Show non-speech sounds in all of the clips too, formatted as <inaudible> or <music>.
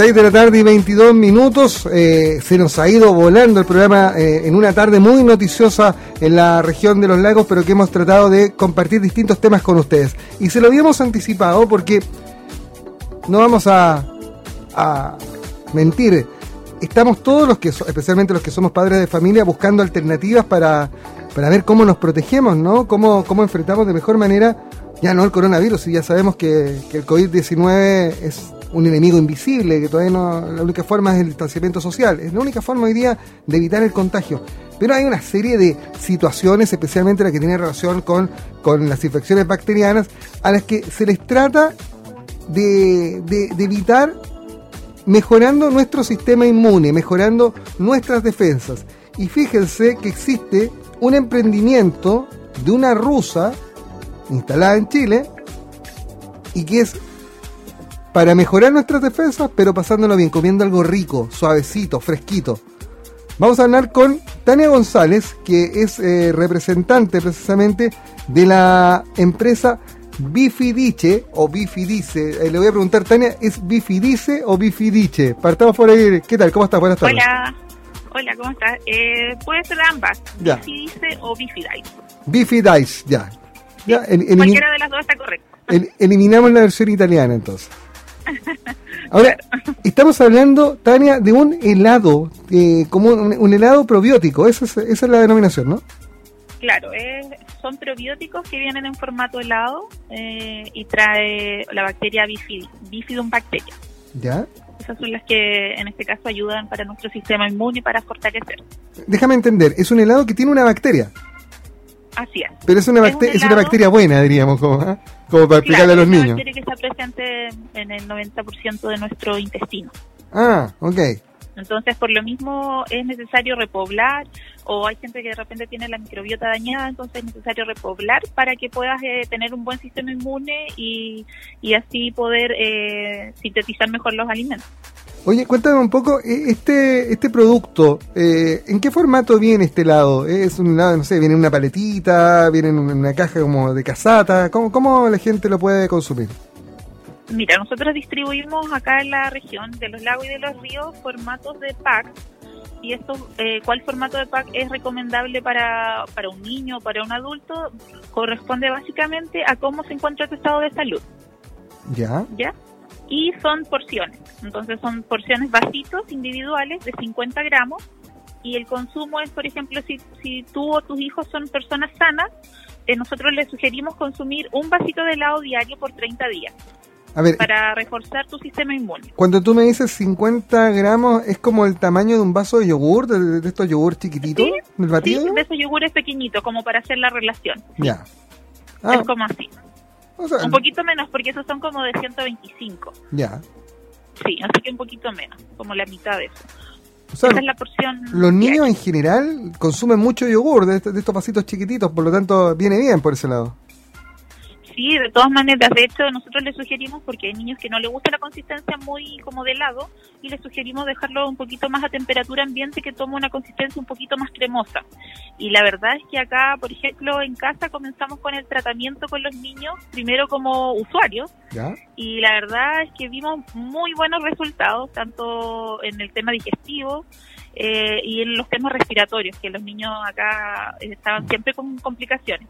6 de la tarde y 22 minutos. Eh, se nos ha ido volando el programa eh, en una tarde muy noticiosa en la región de los lagos, pero que hemos tratado de compartir distintos temas con ustedes. Y se lo habíamos anticipado porque no vamos a, mentir. Estamos todos los que, especialmente los que somos padres de familia, buscando alternativas para, para ver cómo nos protegemos, ¿no? Cómo, cómo enfrentamos de mejor manera, ya no el coronavirus, y ya sabemos que el COVID-19 es un enemigo invisible, que todavía no, la única forma es el distanciamiento social, es la única forma hoy día de evitar el contagio. Pero hay una serie de situaciones, especialmente las que tienen relación con, con las infecciones bacterianas, a las que se les trata de, de, de evitar mejorando nuestro sistema inmune, mejorando nuestras defensas. Y fíjense que existe un emprendimiento de una rusa instalada en Chile y que es para mejorar nuestras defensas, pero pasándolo bien, comiendo algo rico, suavecito, fresquito. Vamos a hablar con Tania González, que es eh, representante precisamente de la empresa Bifidice o Bifidice. Eh, le voy a preguntar, Tania, ¿es Bifidice o Bifidice? Partamos por ahí. ¿Qué tal? ¿Cómo estás? Buenas tardes. Hola. Hola, ¿cómo estás? Eh, puede ser ambas, Ya. Bifidice o Bifidice. Bifidice, ya. ya el- Cualquiera de las dos está correcto. el- eliminamos la versión italiana entonces. <laughs> Ahora, estamos hablando, Tania, de un helado, eh, como un, un helado probiótico, esa es, esa es la denominación, ¿no? Claro, es- son probióticos que vienen en formato helado eh, y trae la bacteria Bifid, Bifidum bacteria. Ya. Esas son las que en este caso ayudan para nuestro sistema inmune y para fortalecer. Déjame entender, es un helado que tiene una bacteria, Así es. pero es una, Es un es una bacteria buena, diríamos, como, como para explicarle Claro, a los es una niños. bacteria que está presente en el 90% de nuestro intestino. Ah, ok. Entonces, por lo mismo es necesario repoblar o hay gente que de repente tiene la microbiota dañada, entonces es necesario repoblar para que puedas eh, tener un buen sistema inmune y, y así poder eh, sintetizar mejor los alimentos. Oye, cuéntame un poco, eh, este este producto, eh, ¿en qué formato viene este helado? ¿Es un helado, no sé, viene en una paletita, viene en una caja como de casata? ¿Cómo, cómo la gente lo puede consumir? Mira, nosotros distribuimos acá en la región de los lagos y de los ríos formatos de pack y esto, eh, cuál formato de pack es recomendable para, para un niño o para un adulto corresponde básicamente a cómo se encuentra tu estado de salud. Ya. ¿ya? Y son porciones. Entonces son porciones vasitos individuales de 50 gramos y el consumo es, por ejemplo, si, si tú o tus hijos son personas sanas, eh, nosotros les sugerimos consumir un vasito de helado diario por 30 días A ver, para reforzar tu sistema inmune. cuando tú me dices 50 gramos, ¿es como el tamaño de un vaso de yogur, de, de estos yogur chiquititos, Sí, del Sí, batido? de esos yogures pequeñitos, como para hacer la relación. Ya. Ah, Es como así. O sea, Un poquito menos, porque esos son como de 125. ya. Sí, así que un poquito menos, como la mitad de eso. O sea, Esa es la porción. los niños en general consumen mucho yogur de, este- de estos vasitos chiquititos, por lo tanto viene bien por ese lado. Sí, de todas maneras, de hecho nosotros le sugerimos, porque hay niños que no les gusta la consistencia muy como de helado, y les sugerimos dejarlo un poquito más a temperatura ambiente que tome una consistencia un poquito más cremosa. Y la verdad es que acá, por ejemplo, en casa comenzamos con el tratamiento con los niños, primero como usuarios, ¿Ya? y la verdad es que vimos muy buenos resultados, tanto en el tema digestivo eh, y en los temas respiratorios, que los niños acá estaban siempre con complicaciones.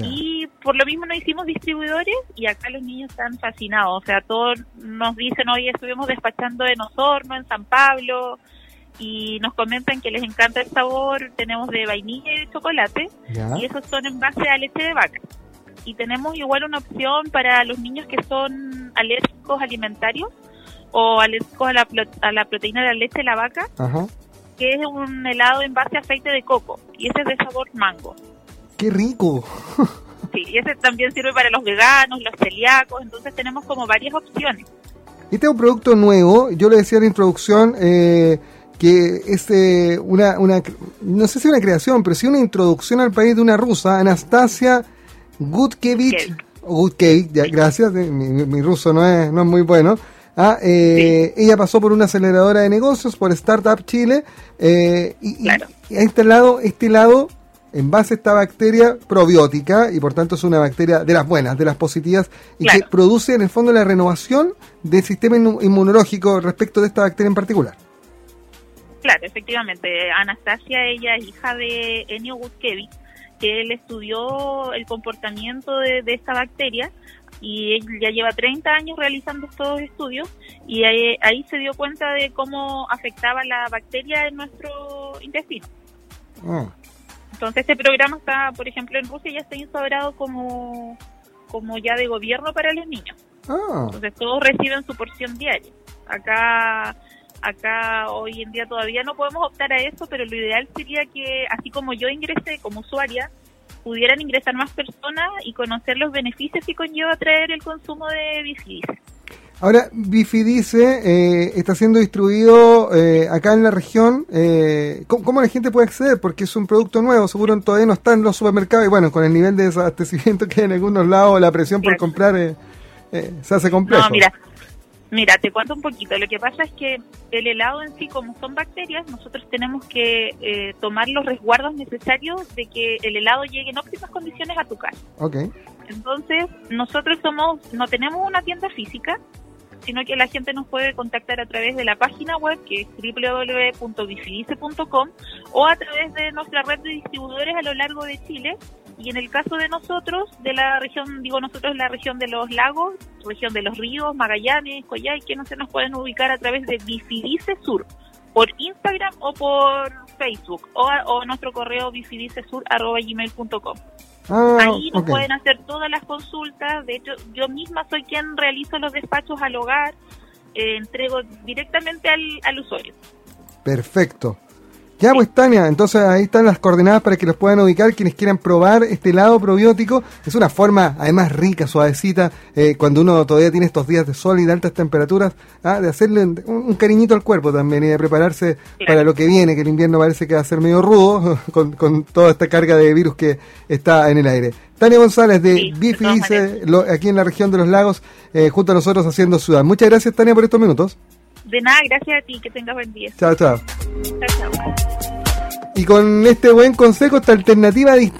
Y por lo mismo nos hicimos distribuidores y acá los niños están fascinados. O sea, todos nos dicen, hoy estuvimos despachando en Osorno, en San Pablo, y nos comentan que les encanta el sabor. Tenemos de vainilla y de chocolate, y esos son en base a leche de vaca. Y tenemos igual una opción para los niños que son alérgicos alimentarios o alérgicos a la, a la proteína de la leche de la vaca, que es un helado en base a aceite de coco, y ese es de sabor mango. ¡Qué rico! Sí, y ese también sirve para los veganos, los celíacos, entonces tenemos como varias opciones. Este es un producto nuevo, yo le decía en la introducción eh, que es eh, una, una, no sé si una creación, pero sí una introducción al país de una rusa, Anastasia Gutkevich, Gutkevich. ya, gracias, eh, mi, ruso no es, no es muy bueno. Ah, eh, Ella pasó por una aceleradora de negocios, por Startup Chile, y, y- Claro. y ha instalado este lado en base a esta bacteria probiótica y por tanto es una bacteria de las buenas, de las positivas y que produce en el fondo la renovación del sistema inmunológico respecto de esta bacteria en particular. Claro, efectivamente. Anastasia, ella es hija de Enio Gutkevich, que él estudió el comportamiento de, esta bacteria y él ya lleva 30 años realizando estos estudios y ahí, se dio cuenta de cómo afectaba la bacteria en nuestro intestino. Ah. Entonces este programa está, por ejemplo, en Rusia ya está instaurado como, como ya de gobierno para los niños. Ah. Entonces todos reciben su porción diaria. Acá acá hoy en día todavía no podemos optar a eso, pero lo ideal sería que, así como yo ingresé como usuaria, pudieran ingresar más personas y conocer los beneficios que conlleva traer el consumo de Bifidice. Ahora, Bifidice eh, está siendo distribuido eh, acá en la región. Eh, ¿cómo, la gente puede acceder? Porque es un producto nuevo, seguro todavía no está en los supermercados y bueno, con el nivel de desabastecimiento <laughs> que hay en algunos lados, la presión por comprar eh, se hace complejo. No, mira, Mira, te cuento un poquito. Lo que pasa es que el helado en sí, como son bacterias, nosotros tenemos que eh, tomar los resguardos necesarios de que el helado llegue en óptimas condiciones a tu casa. Okay. Entonces, nosotros somos, no tenemos una tienda física, sino que la gente nos puede contactar a través de la página web que es www.bifilice.com o a través de nuestra red de distribuidores a lo largo de Chile y en el caso de nosotros, de la región, digo nosotros, la región de los lagos, región de los ríos, Magallanes, Coyay, que no se nos pueden ubicar a través de Bifidice Sur, por Instagram o por Facebook, o, o nuestro correo bifidicesur.gmail.com. Ah, Ahí nos pueden hacer todas las consultas. De hecho, yo misma soy quien realizo los despachos al hogar, eh, entrego directamente al, al usuario. Perfecto. Ya, pues Tania, entonces ahí están las coordenadas para que los puedan ubicar quienes quieran probar este helado probiótico. Es una forma, además rica, suavecita, eh, cuando uno todavía tiene estos días de sol y de altas temperaturas, ¿ah? de hacerle un, cariñito al cuerpo también y de prepararse para lo que viene, que el invierno parece que va a ser medio rudo <laughs> con, toda esta carga de virus que está en el aire. Tania González de sí, Bifi dice, aquí en la región de los lagos, eh, junto a nosotros haciendo ciudad. Muchas gracias Tania por estos minutos. De nada, gracias a ti, que tengas buen día. Chao, chao. Chao, chao. Y con este buen consejo, esta alternativa distinta